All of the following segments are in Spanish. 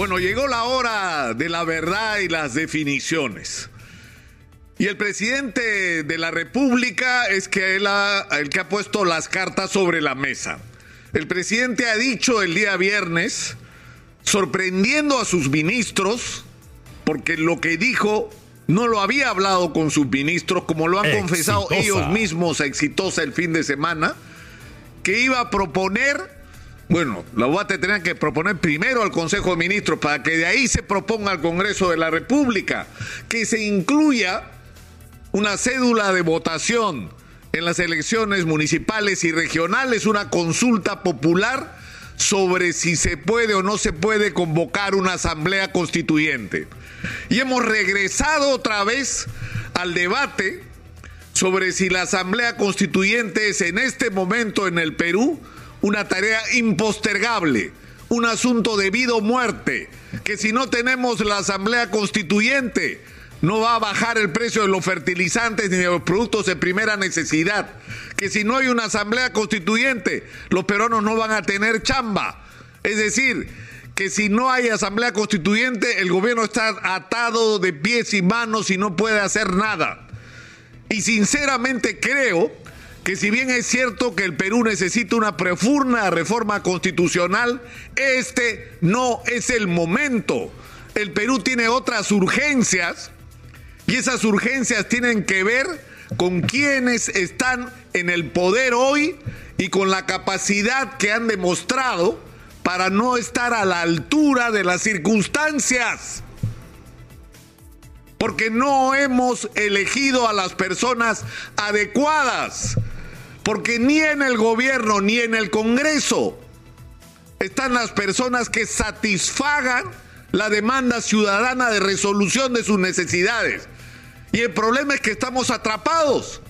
Bueno, llegó la hora de la verdad y las definiciones. Y el presidente de la República es que él el que ha puesto las cartas sobre la mesa. El presidente ha dicho el día viernes, sorprendiendo a sus ministros, porque lo que dijo no lo había hablado con sus ministros, como lo han confesado ellos mismos exitosa el fin de semana, que iba a proponer bueno, la UAT tendrá que proponer primero al Consejo de Ministros para que de ahí se proponga al Congreso de la República que se incluya una cédula de votación en las elecciones municipales y regionales, una consulta popular sobre si se puede o no se puede convocar una asamblea constituyente. Y hemos regresado otra vez al debate sobre si la asamblea constituyente es en este momento en el Perú una tarea impostergable, un asunto de vida o muerte, que si no tenemos la Asamblea Constituyente, no va a bajar el precio de los fertilizantes ni de los productos de primera necesidad, que si no hay una Asamblea Constituyente, los peruanos no van a tener chamba. Es decir, que si no hay Asamblea Constituyente, el gobierno está atado de pies y manos y no puede hacer nada. Y sinceramente creo que si bien es cierto que el Perú necesita una profunda reforma constitucional, este no es el momento. El Perú tiene otras urgencias y esas urgencias tienen que ver con quienes están en el poder hoy y con la capacidad que han demostrado para no estar a la altura de las circunstancias. Porque no hemos elegido a las personas adecuadas porque ni en el gobierno ni en el Congreso están las personas que satisfagan la demanda ciudadana de resolución de sus necesidades. Y el problema es que estamos atrapados,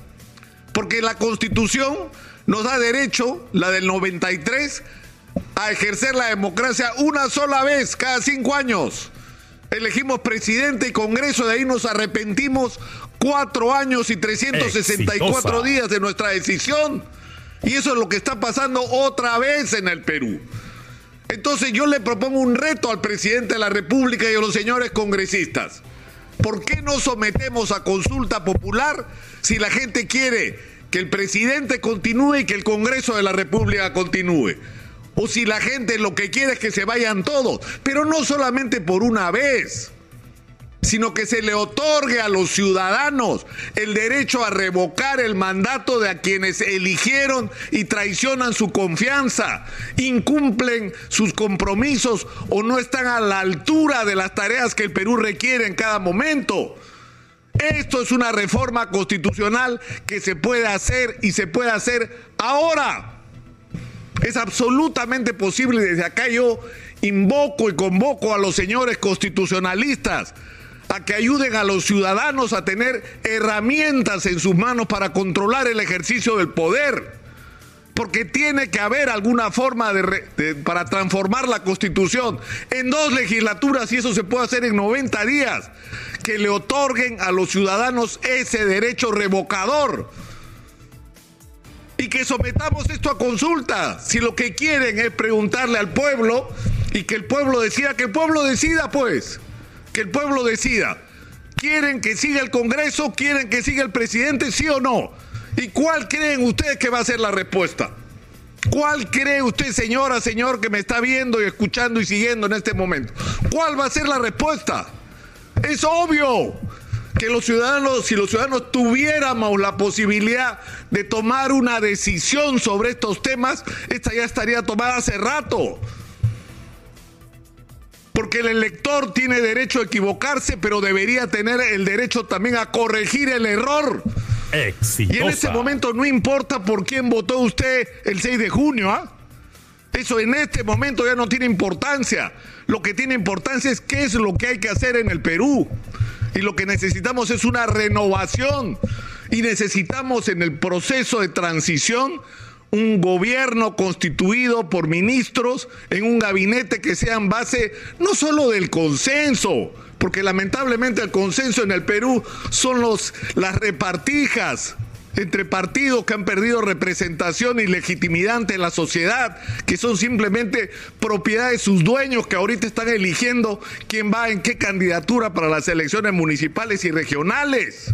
porque la constitución nos da derecho, la del 93, a ejercer la democracia una sola vez cada cinco años. Elegimos presidente y Congreso, de ahí nos arrepentimos cuatro años y 364 días de nuestra decisión. Y eso es lo que está pasando otra vez en el Perú. Entonces yo le propongo un reto al presidente de la República y a los señores congresistas. ¿Por qué no sometemos a consulta popular si la gente quiere que el presidente continúe y que el Congreso de la República continúe? O si la gente lo que quiere es que se vayan todos, pero no solamente por una vez sino que se le otorgue a los ciudadanos el derecho a revocar el mandato de a quienes eligieron y traicionan su confianza, incumplen sus compromisos o no están a la altura de las tareas que el Perú requiere en cada momento. Esto es una reforma constitucional que se puede hacer y se puede hacer ahora. Es absolutamente posible desde acá yo invoco y convoco a los señores constitucionalistas a que ayuden a los ciudadanos a tener herramientas en sus manos para controlar el ejercicio del poder. Porque tiene que haber alguna forma de, para transformar la constitución en dos legislaturas y eso se puede hacer en 90 días. Que le otorguen a los ciudadanos ese derecho revocador y que sometamos esto a consulta. Si lo que quieren es preguntarle al pueblo y que el pueblo decida, que el pueblo decida pues que el pueblo decida. ¿Quieren que siga el Congreso? ¿Quieren que siga el presidente? ¿Sí o no? ¿Y cuál creen ustedes que va a ser la respuesta? ¿Cuál cree usted, señora, señor, que me está viendo y escuchando y siguiendo en este momento? ¿Cuál va a ser la respuesta? Es obvio que los ciudadanos, si los ciudadanos tuviéramos la posibilidad de tomar una decisión sobre estos temas, esta ya estaría tomada hace rato porque el elector tiene derecho a equivocarse, pero debería tener el derecho también a corregir el error. Y en ese momento no importa por quién votó usted el 6 de junio, ¿ah? Eso en este momento ya no tiene importancia. Lo que tiene importancia es qué es lo que hay que hacer en el Perú. Y lo que necesitamos es una renovación. Y necesitamos en el proceso de transición un gobierno constituido por ministros en un gabinete que sea en base no solo del consenso, porque lamentablemente el consenso en el Perú son los, las repartijas entre partidos que han perdido representación y legitimidad ante la sociedad, que son simplemente propiedad de sus dueños que ahorita están eligiendo quién va en qué candidatura para las elecciones municipales y regionales.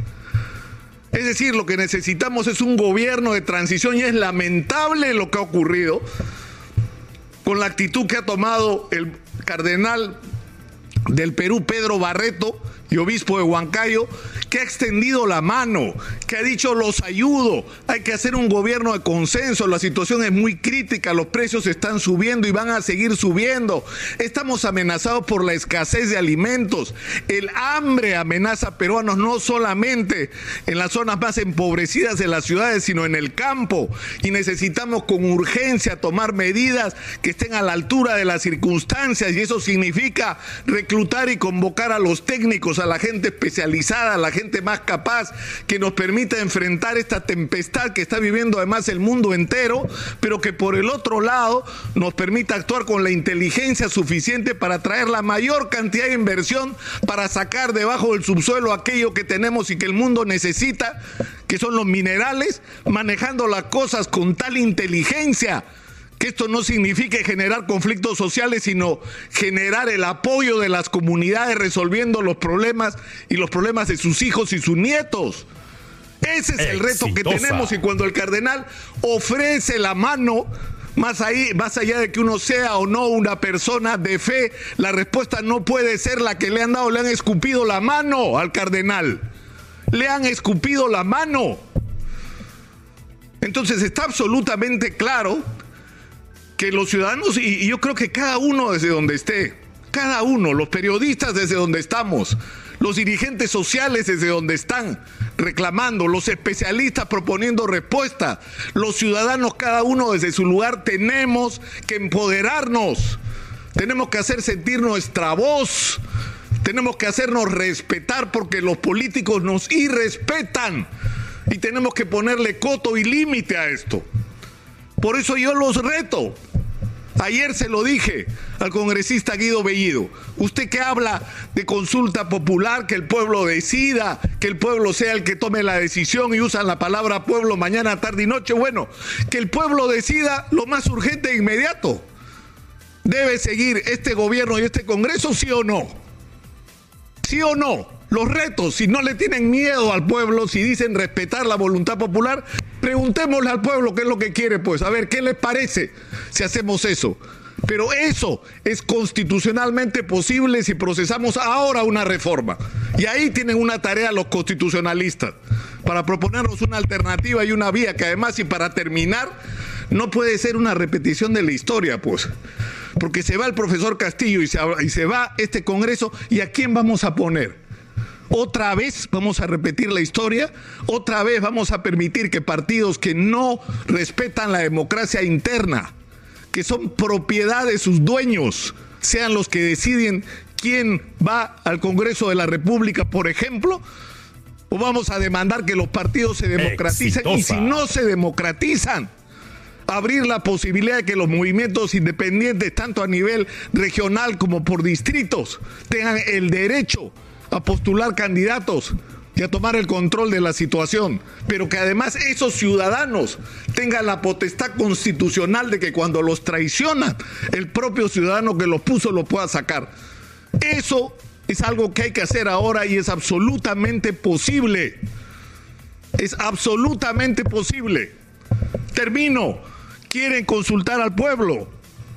Es decir, lo que necesitamos es un gobierno de transición y es lamentable lo que ha ocurrido con la actitud que ha tomado el cardenal del Perú, Pedro Barreto, y obispo de Huancayo, que ha extendido la mano, que ha dicho los ayudo, hay que hacer un gobierno de consenso, la situación es muy crítica, los precios están subiendo y van a seguir subiendo, estamos amenazados por la escasez de alimentos, el hambre amenaza a peruanos no solamente en las zonas más empobrecidas de las ciudades, sino en el campo, y necesitamos con urgencia tomar medidas que estén a la altura de las circunstancias, y eso significa reclutar y convocar a los técnicos, a la gente especializada, a la gente más capaz, que nos permita enfrentar esta tempestad que está viviendo además el mundo entero, pero que por el otro lado nos permita actuar con la inteligencia suficiente para traer la mayor cantidad de inversión para sacar debajo del subsuelo aquello que tenemos y que el mundo necesita, que son los minerales, manejando las cosas con tal inteligencia que esto no signifique generar conflictos sociales, sino generar el apoyo de las comunidades resolviendo los problemas y los problemas de sus hijos y sus nietos. Ese es el reto que tenemos y cuando el cardenal ofrece la mano, más, ahí, más allá de que uno sea o no una persona de fe, la respuesta no puede ser la que le han dado, le han escupido la mano al cardenal. Le han escupido la mano. Entonces está absolutamente claro que los ciudadanos, y, yo creo que cada uno desde donde esté, cada uno, los periodistas desde donde estamos, los dirigentes sociales desde donde están reclamando, los especialistas proponiendo respuesta, los ciudadanos cada uno desde su lugar, tenemos que empoderarnos, tenemos que hacer sentir nuestra voz, tenemos que hacernos respetar porque los políticos nos irrespetan y tenemos que ponerle coto y límite a esto. Por eso yo los reto. Ayer se lo dije al congresista Guido Bellido. Usted que habla de consulta popular, que el pueblo decida, que el pueblo sea el que tome la decisión y usan la palabra pueblo mañana, tarde y noche. Bueno, que el pueblo decida lo más urgente e inmediato. ¿Debe seguir este gobierno y este Congreso, sí o no? ¿Sí o no? Los retos, si no le tienen miedo al pueblo, si dicen respetar la voluntad popular, Preguntémosle al pueblo qué es lo que quiere, pues, a ver qué les parece si hacemos eso. Pero eso es constitucionalmente posible si procesamos ahora una reforma. Y ahí tienen una tarea los constitucionalistas, para proponernos una alternativa y una vía que además, y para terminar, no puede ser una repetición de la historia, pues. Porque se va el profesor Castillo y se, y se va este Congreso, ¿y a quién vamos a poner? Otra vez vamos a repetir la historia, otra vez vamos a permitir que partidos que no respetan la democracia interna, que son propiedad de sus dueños, sean los que deciden quién va al Congreso de la República, por ejemplo, o vamos a demandar que los partidos se democraticen. Y si no se democratizan, abrir la posibilidad de que los movimientos independientes, tanto a nivel regional como por distritos, tengan el derecho a postular candidatos y a tomar el control de la situación, pero que además esos ciudadanos tengan la potestad constitucional de que cuando los traiciona, el propio ciudadano que los puso lo pueda sacar. Eso es algo que hay que hacer ahora y es absolutamente posible. Es absolutamente posible. Termino. ¿Quieren consultar al pueblo?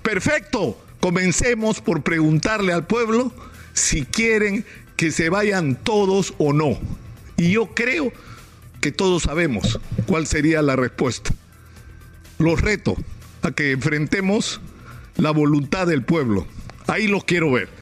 Perfecto. Comencemos por preguntarle al pueblo si quieren que se vayan todos o no. Y yo creo que todos sabemos cuál sería la respuesta. Los reto a que enfrentemos la voluntad del pueblo. Ahí los quiero ver.